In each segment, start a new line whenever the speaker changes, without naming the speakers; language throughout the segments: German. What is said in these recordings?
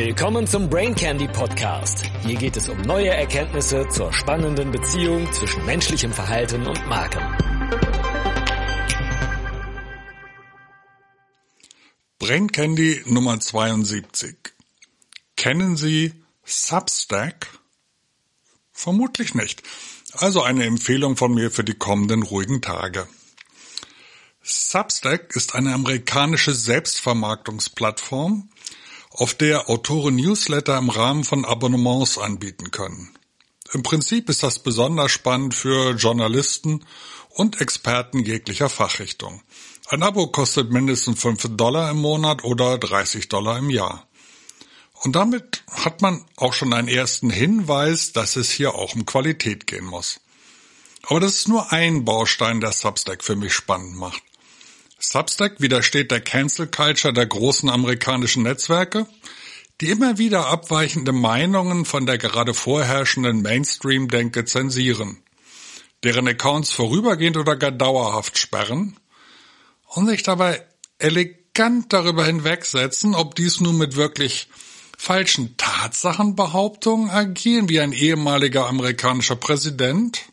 Willkommen zum Brain Candy Podcast. Hier geht es um neue Erkenntnisse zur spannenden Beziehung zwischen menschlichem Verhalten und Marken.
Brain Candy Nummer 72. Kennen Sie Substack? Vermutlich nicht. Also eine Empfehlung von mir für die kommenden ruhigen Tage. Substack ist eine amerikanische Selbstvermarktungsplattform, auf der Autoren Newsletter im Rahmen von Abonnements anbieten können. Im Prinzip ist das besonders spannend für Journalisten und Experten jeglicher Fachrichtung. Ein Abo kostet mindestens 5 Dollar im Monat oder 30 Dollar im Jahr. Und damit hat man auch schon einen ersten Hinweis, dass es hier auch um Qualität gehen muss. Aber das ist nur ein Baustein, der Substack für mich spannend macht. Substack widersteht der Cancel Culture der großen amerikanischen Netzwerke, die immer wieder abweichende Meinungen von der gerade vorherrschenden Mainstream-Denke zensieren, deren Accounts vorübergehend oder gar dauerhaft sperren und sich dabei elegant darüber hinwegsetzen, ob dies nun mit wirklich falschen Tatsachenbehauptungen agieren, wie ein ehemaliger amerikanischer Präsident,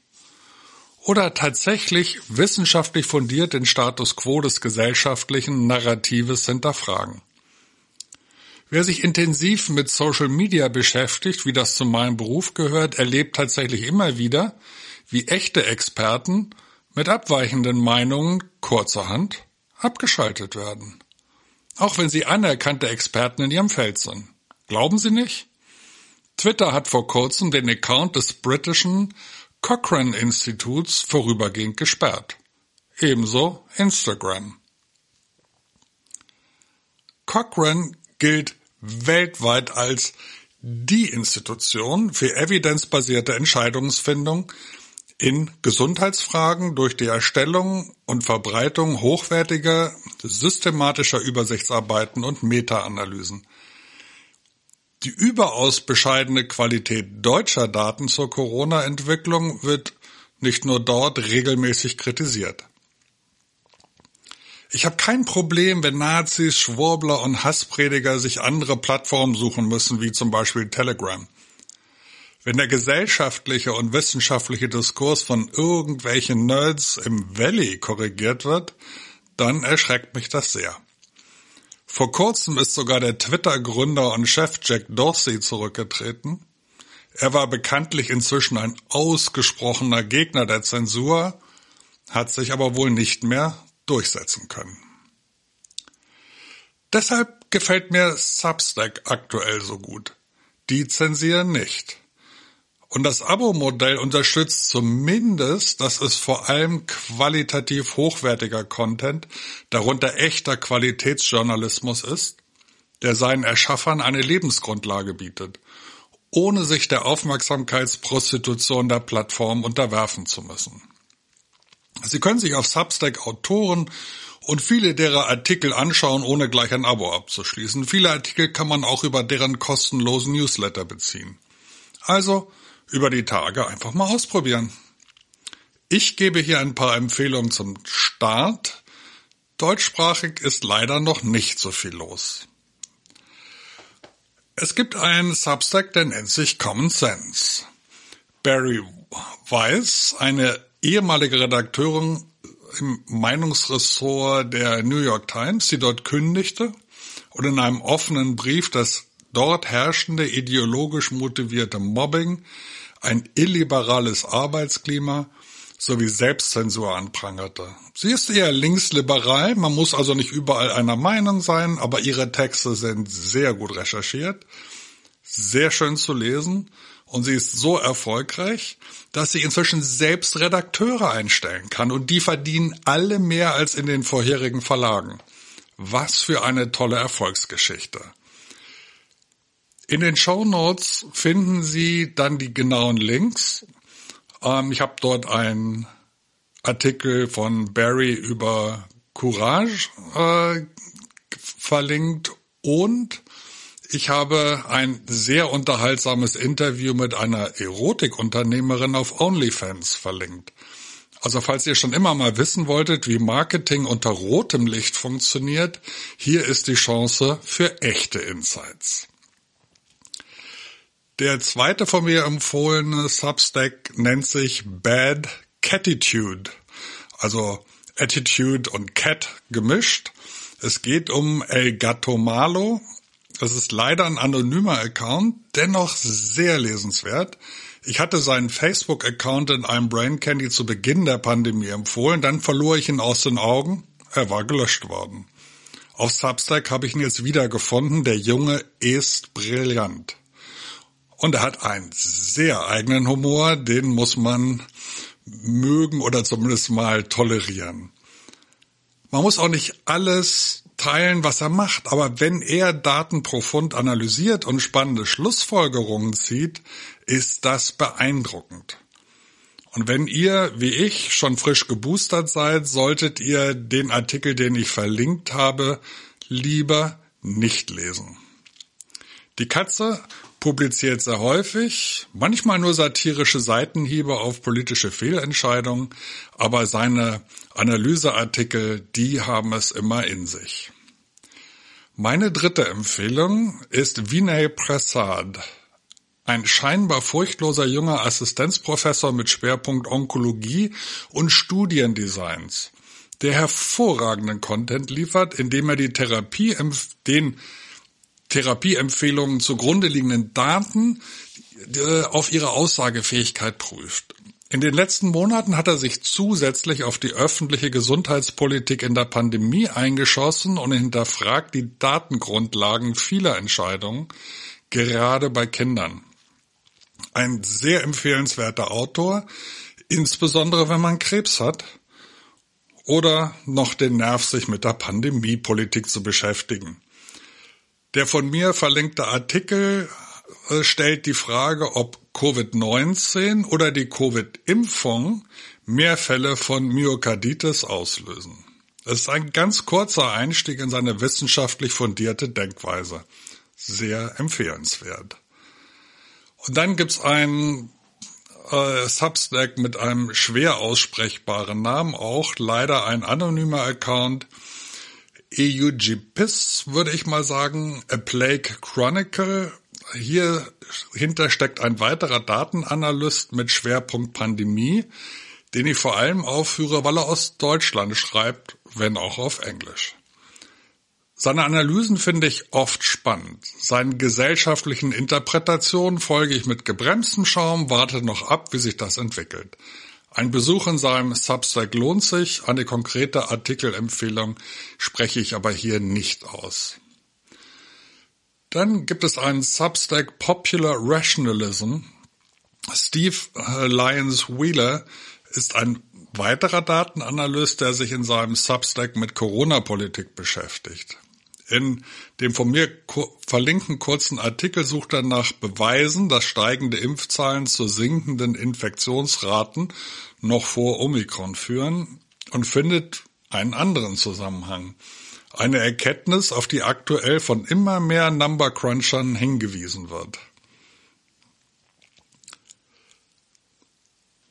oder tatsächlich wissenschaftlich fundiert den Status quo des gesellschaftlichen Narratives hinterfragen. Wer sich intensiv mit Social Media beschäftigt, wie das zu meinem Beruf gehört, erlebt tatsächlich immer wieder, wie echte Experten mit abweichenden Meinungen kurzerhand abgeschaltet werden. Auch wenn sie anerkannte Experten in ihrem Feld sind. Glauben Sie nicht? Twitter hat vor kurzem den Account des britischen Cochrane Instituts vorübergehend gesperrt. Ebenso Instagram. Cochrane gilt weltweit als die Institution für evidenzbasierte Entscheidungsfindung in Gesundheitsfragen durch die Erstellung und Verbreitung hochwertiger, systematischer Übersichtsarbeiten und Meta-Analysen. Die überaus bescheidene Qualität deutscher Daten zur Corona-Entwicklung wird nicht nur dort regelmäßig kritisiert. Ich habe kein Problem, wenn Nazis, Schwurbler und Hassprediger sich andere Plattformen suchen müssen, wie zum Beispiel Telegram. Wenn der gesellschaftliche und wissenschaftliche Diskurs von irgendwelchen Nerds im Valley korrigiert wird, dann erschreckt mich das sehr. Vor kurzem ist sogar der Twitter-Gründer und Chef Jack Dorsey zurückgetreten. Er war bekanntlich inzwischen ein ausgesprochener Gegner der Zensur, hat sich aber wohl nicht mehr durchsetzen können. Deshalb gefällt mir Substack aktuell so gut. Die zensieren nicht. Und das Abo-Modell unterstützt zumindest, dass es vor allem qualitativ hochwertiger Content, darunter echter Qualitätsjournalismus ist, der seinen Erschaffern eine Lebensgrundlage bietet, ohne sich der Aufmerksamkeitsprostitution der Plattform unterwerfen zu müssen. Sie können sich auf Substack Autoren und viele derer Artikel anschauen, ohne gleich ein Abo abzuschließen. Viele Artikel kann man auch über deren kostenlosen Newsletter beziehen. Also über die Tage einfach mal ausprobieren. Ich gebe hier ein paar Empfehlungen zum Start. Deutschsprachig ist leider noch nicht so viel los. Es gibt einen Substack, der nennt sich Common Sense. Barry Weiss, eine ehemalige Redakteurin im Meinungsressort der New York Times, die dort kündigte und in einem offenen Brief das dort herrschende ideologisch motivierte Mobbing, ein illiberales Arbeitsklima sowie Selbstzensur anprangerte. Sie ist eher linksliberal, man muss also nicht überall einer Meinung sein, aber ihre Texte sind sehr gut recherchiert, sehr schön zu lesen und sie ist so erfolgreich, dass sie inzwischen selbst Redakteure einstellen kann und die verdienen alle mehr als in den vorherigen Verlagen. Was für eine tolle Erfolgsgeschichte. In den Show Notes finden Sie dann die genauen Links. Ähm, ich habe dort einen Artikel von Barry über Courage äh, verlinkt und ich habe ein sehr unterhaltsames Interview mit einer Erotikunternehmerin auf OnlyFans verlinkt. Also falls ihr schon immer mal wissen wolltet, wie Marketing unter rotem Licht funktioniert, hier ist die Chance für echte Insights. Der zweite von mir empfohlene Substack nennt sich Bad Catitude, also Attitude und Cat gemischt. Es geht um El Gato Malo. Das ist leider ein anonymer Account, dennoch sehr lesenswert. Ich hatte seinen Facebook-Account in einem Brain Candy zu Beginn der Pandemie empfohlen, dann verlor ich ihn aus den Augen. Er war gelöscht worden. Auf Substack habe ich ihn jetzt wiedergefunden. Der Junge ist brillant. Und er hat einen sehr eigenen Humor, den muss man mögen oder zumindest mal tolerieren. Man muss auch nicht alles teilen, was er macht, aber wenn er Daten profund analysiert und spannende Schlussfolgerungen zieht, ist das beeindruckend. Und wenn ihr, wie ich, schon frisch geboostert seid, solltet ihr den Artikel, den ich verlinkt habe, lieber nicht lesen. Die Katze publiziert sehr häufig, manchmal nur satirische Seitenhiebe auf politische Fehlentscheidungen, aber seine Analyseartikel, die haben es immer in sich. Meine dritte Empfehlung ist Vinay Prasad, ein scheinbar furchtloser junger Assistenzprofessor mit Schwerpunkt Onkologie und Studiendesigns, der hervorragenden Content liefert, indem er die Therapie, den Therapieempfehlungen zugrunde liegenden Daten äh, auf ihre Aussagefähigkeit prüft. In den letzten Monaten hat er sich zusätzlich auf die öffentliche Gesundheitspolitik in der Pandemie eingeschossen und hinterfragt die Datengrundlagen vieler Entscheidungen, gerade bei Kindern ein sehr empfehlenswerter Autor, insbesondere wenn man Krebs hat oder noch den Nerv, sich mit der Pandemiepolitik zu beschäftigen. Der von mir verlinkte Artikel äh, stellt die Frage, ob Covid-19 oder die Covid-Impfung mehr Fälle von Myokarditis auslösen. Es ist ein ganz kurzer Einstieg in seine wissenschaftlich fundierte Denkweise. Sehr empfehlenswert. Und dann gibt's einen äh, Substack mit einem schwer aussprechbaren Namen, auch leider ein anonymer Account. EUGPIS würde ich mal sagen, A Plague Chronicle. Hier hinter steckt ein weiterer Datenanalyst mit Schwerpunkt Pandemie, den ich vor allem aufführe, weil er aus Deutschland schreibt, wenn auch auf Englisch. Seine Analysen finde ich oft spannend. Seinen gesellschaftlichen Interpretationen folge ich mit gebremstem Schaum, warte noch ab, wie sich das entwickelt. Ein Besuch in seinem Substack lohnt sich, eine konkrete Artikelempfehlung spreche ich aber hier nicht aus. Dann gibt es einen Substack Popular Rationalism. Steve äh, Lyons Wheeler ist ein weiterer Datenanalyst, der sich in seinem Substack mit Corona-Politik beschäftigt. In dem von mir verlinkten kurzen Artikel sucht er nach Beweisen, dass steigende Impfzahlen zu sinkenden Infektionsraten noch vor Omikron führen und findet einen anderen Zusammenhang. Eine Erkenntnis, auf die aktuell von immer mehr Number Crunchern hingewiesen wird.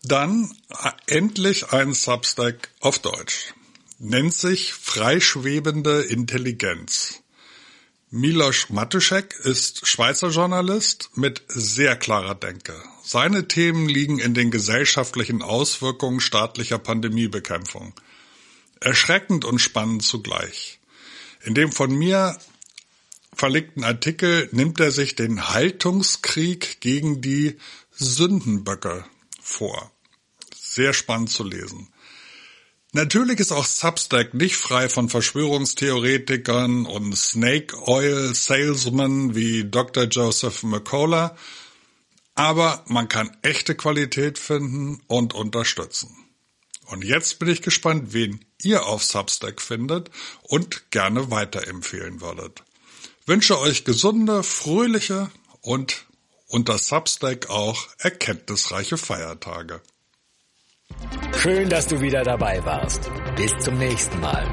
Dann äh, endlich ein Substack auf Deutsch nennt sich freischwebende Intelligenz. Milos Matuszek ist Schweizer Journalist mit sehr klarer Denke. Seine Themen liegen in den gesellschaftlichen Auswirkungen staatlicher Pandemiebekämpfung. Erschreckend und spannend zugleich. In dem von mir verlegten Artikel nimmt er sich den Haltungskrieg gegen die Sündenböcke vor. Sehr spannend zu lesen. Natürlich ist auch Substack nicht frei von Verschwörungstheoretikern und Snake Oil Salesmen wie Dr. Joseph McCullough, aber man kann echte Qualität finden und unterstützen. Und jetzt bin ich gespannt, wen ihr auf Substack findet und gerne weiterempfehlen würdet. Wünsche euch gesunde, fröhliche und unter Substack auch erkenntnisreiche Feiertage.
Schön, dass du wieder dabei warst. Bis zum nächsten Mal.